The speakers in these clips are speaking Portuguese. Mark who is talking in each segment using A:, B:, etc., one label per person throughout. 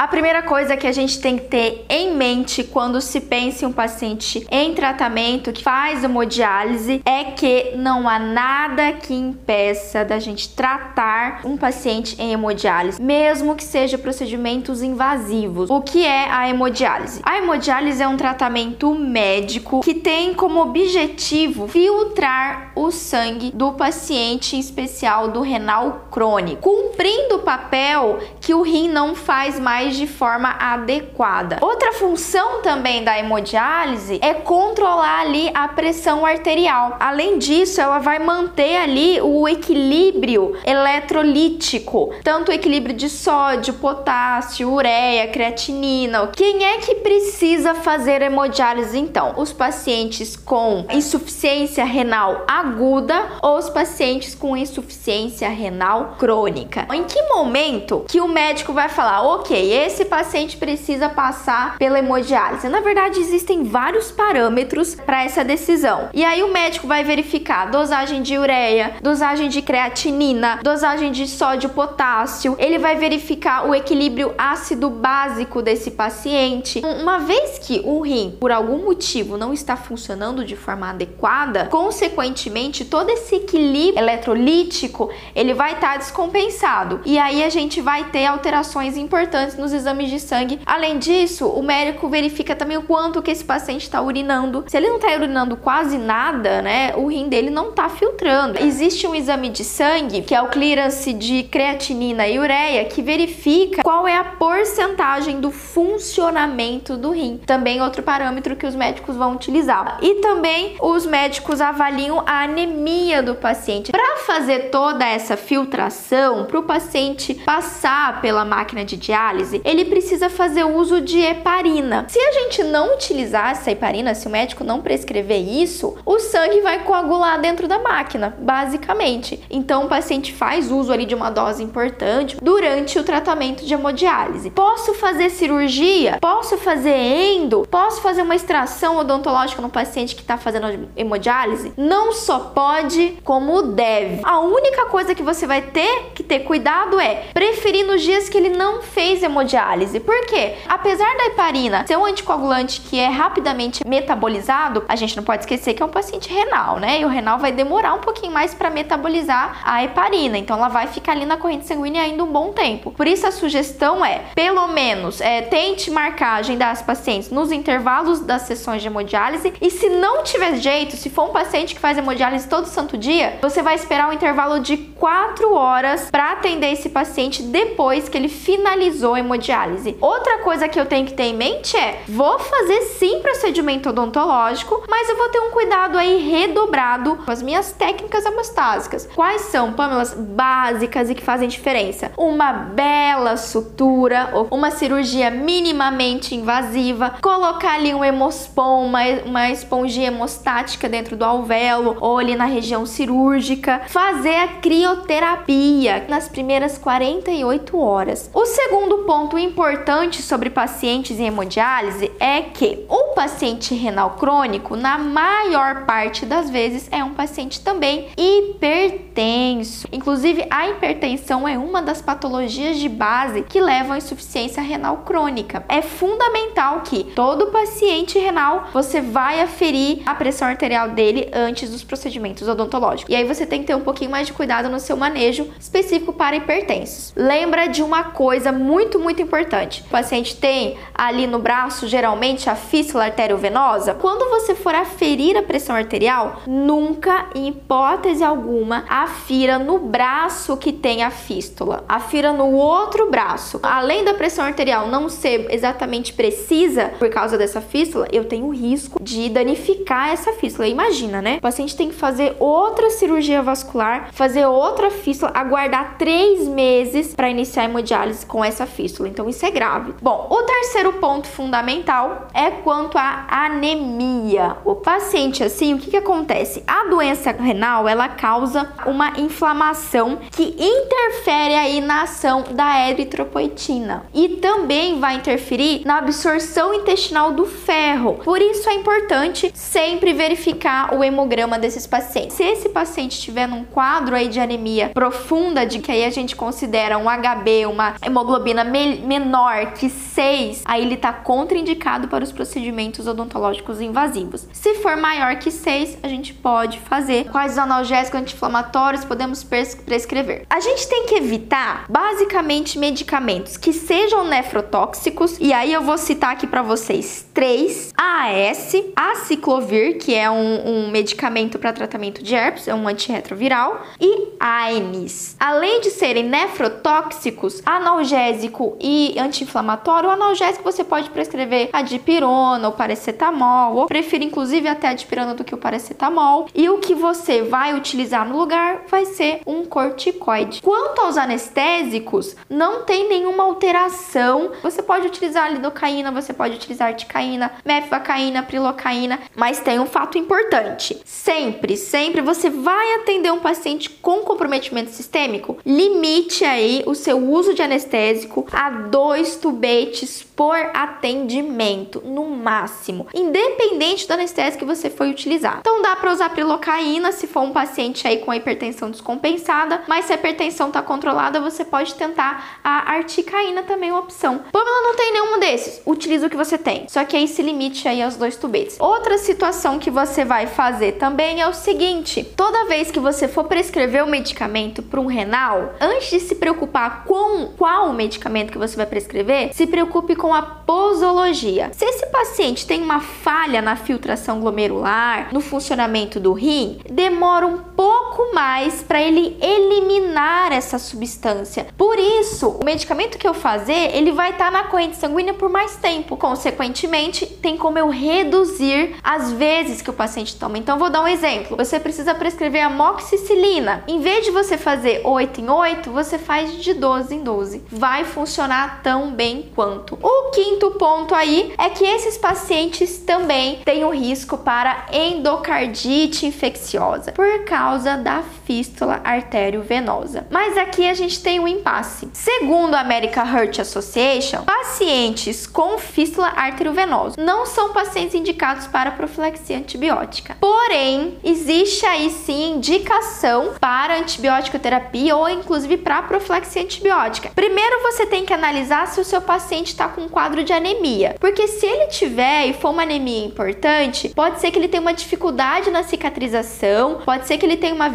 A: A primeira coisa que a gente tem que ter em mente quando se pensa em um paciente em tratamento que faz hemodiálise é que não há nada que impeça da gente tratar um paciente em hemodiálise, mesmo que seja procedimentos invasivos. O que é a hemodiálise? A hemodiálise é um tratamento médico que tem como objetivo filtrar o sangue do paciente, em especial do renal crônico, cumprindo o papel que o rim não faz mais de forma adequada. Outra função também da hemodiálise é controlar ali a pressão arterial. Além disso, ela vai manter ali o equilíbrio eletrolítico, tanto o equilíbrio de sódio, potássio, ureia, creatinina. Quem é que precisa fazer hemodiálise então? Os pacientes com insuficiência renal aguda ou os pacientes com insuficiência renal crônica. Em que momento que o médico vai falar, ok, esse paciente precisa passar pela hemodiálise. Na verdade, existem vários parâmetros para essa decisão. E aí o médico vai verificar dosagem de ureia, dosagem de creatinina, dosagem de sódio potássio. Ele vai verificar o equilíbrio ácido básico desse paciente. Uma vez que o rim, por algum motivo, não está funcionando de forma adequada, consequentemente todo esse equilíbrio eletrolítico ele vai estar tá descompensado. E aí a gente vai ter alterações importantes nos exames de sangue. Além disso, o médico verifica também o quanto que esse paciente está urinando. Se ele não está urinando quase nada, né, o rim dele não está filtrando. Existe um exame de sangue, que é o clearance de creatinina e ureia, que verifica qual é a porcentagem do funcionamento do rim. Também outro parâmetro que os médicos vão utilizar. E também os médicos avaliam a anemia do paciente. Para fazer toda essa filtração, para o paciente passar pela máquina de diálise, ele precisa fazer uso de heparina. Se a gente não utilizar essa heparina, se o médico não prescrever isso, o sangue vai coagular dentro da máquina, basicamente. Então o paciente faz uso ali de uma dose importante durante o tratamento de hemodiálise. Posso fazer cirurgia? Posso fazer endo? Posso fazer uma extração odontológica no paciente que está fazendo hemodiálise? Não só pode, como deve. A única coisa que você vai ter que ter cuidado é preferir nos dias que ele não fez hemodiálise hemodiálise. Por quê? Apesar da heparina ser um anticoagulante que é rapidamente metabolizado, a gente não pode esquecer que é um paciente renal, né? E o renal vai demorar um pouquinho mais para metabolizar a heparina, então ela vai ficar ali na corrente sanguínea ainda um bom tempo. Por isso a sugestão é, pelo menos, é, tente marcar, agendar as pacientes nos intervalos das sessões de hemodiálise e se não tiver jeito, se for um paciente que faz hemodiálise todo santo dia, você vai esperar um intervalo de 4 horas para atender esse paciente depois que ele finalizou a hemodiálise hemodiálise. Outra coisa que eu tenho que ter em mente é: vou fazer sim procedimento odontológico, mas eu vou ter um cuidado aí redobrado com as minhas técnicas hemostásicas. Quais são, Pamela, básicas e que fazem diferença? Uma bela sutura uma cirurgia minimamente invasiva, colocar ali um hemospon, uma, uma esponjinha hemostática dentro do alvéolo ou ali na região cirúrgica, fazer a crioterapia nas primeiras 48 horas. O segundo ponto ponto importante sobre pacientes em hemodiálise é que o paciente renal crônico, na maior parte das vezes, é um paciente também hipertenso. Inclusive, a hipertensão é uma das patologias de base que levam à insuficiência renal crônica. É fundamental que todo paciente renal você vai aferir a pressão arterial dele antes dos procedimentos odontológicos. E aí você tem que ter um pouquinho mais de cuidado no seu manejo específico para hipertensos. Lembra de uma coisa muito, muito muito importante. O paciente tem ali no braço, geralmente, a fístula arteriovenosa. Quando você for aferir a pressão arterial, nunca, em hipótese alguma, afira no braço que tem a fístula. Afira no outro braço. Além da pressão arterial não ser exatamente precisa por causa dessa fístula, eu tenho risco de danificar essa fístula. Imagina, né? O paciente tem que fazer outra cirurgia vascular, fazer outra fístula, aguardar três meses para iniciar a hemodiálise com essa fístula. Então isso é grave. Bom, o terceiro ponto fundamental é quanto à anemia. O paciente assim, o que, que acontece? A doença renal ela causa uma inflamação que interfere aí na ação da eritropoetina e também vai interferir na absorção intestinal do ferro. Por isso é importante sempre verificar o hemograma desses pacientes. Se esse paciente estiver num quadro aí de anemia profunda, de que aí a gente considera um HB, uma hemoglobina me menor que 6, aí ele está contraindicado para os procedimentos odontológicos invasivos. Se for maior que 6, a gente pode fazer quais analgésicos anti-inflamatórios podemos prescrever. A gente tem que evitar basicamente medicamentos que sejam nefrotóxicos, e aí eu vou citar aqui para vocês três: AS, aciclovir, que é um, um medicamento para tratamento de herpes, é um antirretroviral, e AINES. Além de serem nefrotóxicos, analgésico e anti-inflamatório, o analgésico você pode prescrever a dipirona ou paracetamol, ou prefiro inclusive até a dipirona do que o paracetamol. E o que você vai utilizar no lugar vai ser um corticoide. Quanto aos anestésicos, não tem nenhuma alteração. Você pode utilizar lidocaína, você pode utilizar articaína, mefivacaína, prilocaína, mas tem um fato importante. Sempre, sempre você vai atender um paciente com comprometimento sistêmico, limite aí o seu uso de anestésico a dois tubetes por atendimento, no máximo, independente do anestésico que você foi utilizar. Então dá para usar prilocaína se for um paciente aí com hipertensão descompensada, mas se a hipertensão está controlada, você pode tentar a articaína também é uma opção. Pamela não tem nenhum desses, utiliza o que você tem. Só que aí se limite aí aos dois tubetes. Outra situação que você vai fazer também é o seguinte: toda vez que você for prescrever o um medicamento para um renal, antes de se preocupar com qual medicamento que você vai prescrever, se preocupe com a posologia. Se esse paciente tem uma falha na filtração glomerular, no funcionamento do rim, demora um pouco mais para ele eliminar essa substância. Por isso, o medicamento que eu fazer, ele vai estar tá na corrente sanguínea por mais tempo. Consequentemente, tem como eu reduzir as vezes que o paciente toma. Então, vou dar um exemplo. Você precisa prescrever amoxicilina. Em vez de você fazer 8 em 8, você faz de 12 em 12. Vai funcionar tão bem quanto. O quinto ponto aí é que esses pacientes também têm o risco para endocardite infecciosa por causa da fístula artério-venosa. Mas aqui a gente tem um impasse. Segundo a American Heart Association, pacientes com fístula arteriovenosa não são pacientes indicados para profilaxia antibiótica. Porém, existe aí sim indicação para antibiótico terapia ou inclusive para profilaxia antibiótica. Primeiro você tem que analisar se o seu paciente está com um quadro de anemia, porque se ele tiver e for uma anemia importante, pode ser que ele tenha uma dificuldade na cicatrização, pode ser que ele tenha uma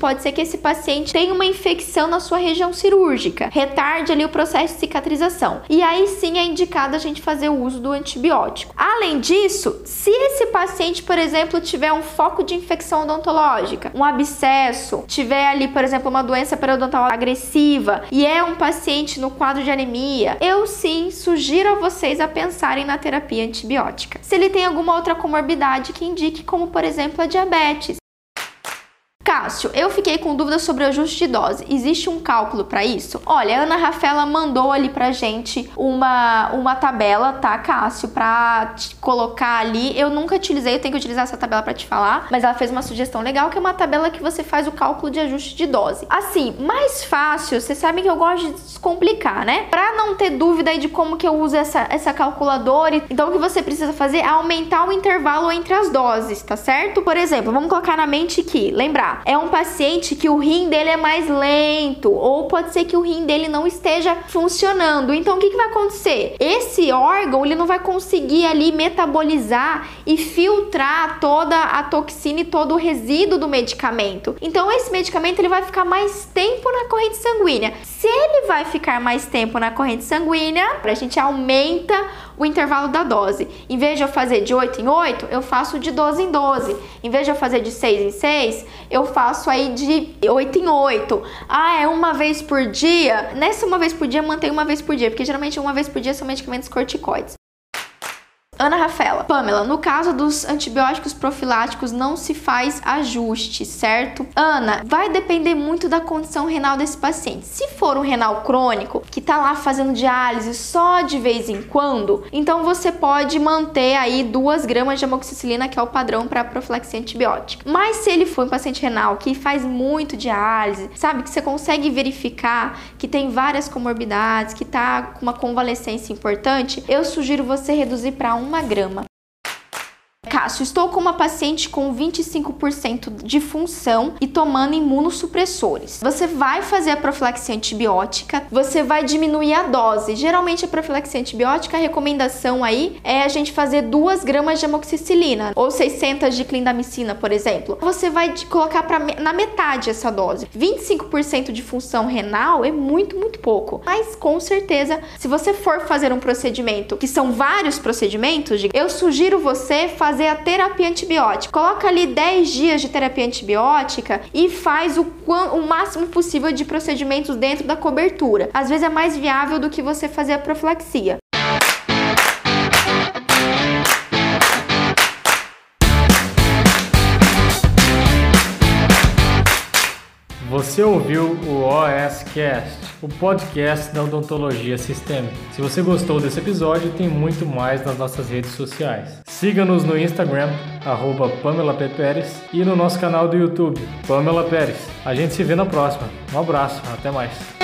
A: pode ser que esse paciente tenha uma infecção na sua região cirúrgica, retarde ali o processo de cicatrização. E aí sim é indicado a gente fazer o uso do antibiótico. Além disso, se esse paciente, por exemplo, tiver um foco de infecção odontológica, um abscesso, tiver ali, por exemplo, uma doença periodontal agressiva e é um paciente no quadro de anemia, eu sim sugiro a vocês a pensarem na terapia antibiótica. Se ele tem alguma outra comorbidade que indique, como por exemplo a diabetes, Cássio, eu fiquei com dúvidas sobre o ajuste de dose. Existe um cálculo para isso? Olha, a Ana Rafaela mandou ali pra gente uma, uma tabela, tá, Cássio, pra colocar ali. Eu nunca utilizei, eu tenho que utilizar essa tabela para te falar, mas ela fez uma sugestão legal que é uma tabela que você faz o cálculo de ajuste de dose. Assim, mais fácil, vocês sabem que eu gosto de descomplicar, né? Pra não ter dúvida aí de como que eu uso essa, essa calculadora, então o que você precisa fazer é aumentar o intervalo entre as doses, tá certo? Por exemplo, vamos colocar na mente que, lembrar, é um paciente que o rim dele é mais lento, ou pode ser que o rim dele não esteja funcionando. Então, o que, que vai acontecer? Esse órgão ele não vai conseguir ali metabolizar e filtrar toda a toxina e todo o resíduo do medicamento. Então, esse medicamento ele vai ficar mais tempo na corrente sanguínea. Se ele vai ficar mais tempo na corrente sanguínea, a gente aumenta o intervalo da dose. Em vez de eu fazer de 8 em 8, eu faço de 12 em 12. Em vez de eu fazer de 6 em 6, eu faço aí de 8 em 8. Ah, é uma vez por dia? Nessa uma vez por dia, mantém uma vez por dia, porque geralmente uma vez por dia são medicamentos corticoides. Ana Rafaela, Pamela, no caso dos antibióticos profiláticos não se faz ajuste, certo? Ana, vai depender muito da condição renal desse paciente. Se for um renal crônico que tá lá fazendo diálise só de vez em quando, então você pode manter aí 2 gramas de amoxicilina, que é o padrão para profilaxia antibiótica. Mas se ele for um paciente renal que faz muito diálise, sabe que você consegue verificar que tem várias comorbidades, que tá com uma convalescência importante, eu sugiro você reduzir para 1 grama. Cássio, estou com uma paciente com 25% de função e tomando imunossupressores. Você vai fazer a profilaxia antibiótica, você vai diminuir a dose. Geralmente a profilaxia antibiótica, a recomendação aí é a gente fazer 2 gramas de amoxicilina ou 600 de clindamicina, por exemplo. Você vai colocar pra, na metade essa dose. 25% de função renal é muito, muito pouco. Mas com certeza, se você for fazer um procedimento, que são vários procedimentos, eu sugiro você fazer fazer a terapia antibiótica. Coloca ali 10 dias de terapia antibiótica e faz o, o máximo possível de procedimentos dentro da cobertura. Às vezes é mais viável do que você fazer a profilaxia.
B: Você ouviu o OSCast, o podcast da odontologia sistêmica. Se você gostou desse episódio, tem muito mais nas nossas redes sociais. Siga-nos no Instagram, arroba Pamela P. Pérez, e no nosso canal do YouTube, Pamela Pérez. A gente se vê na próxima. Um abraço, até mais.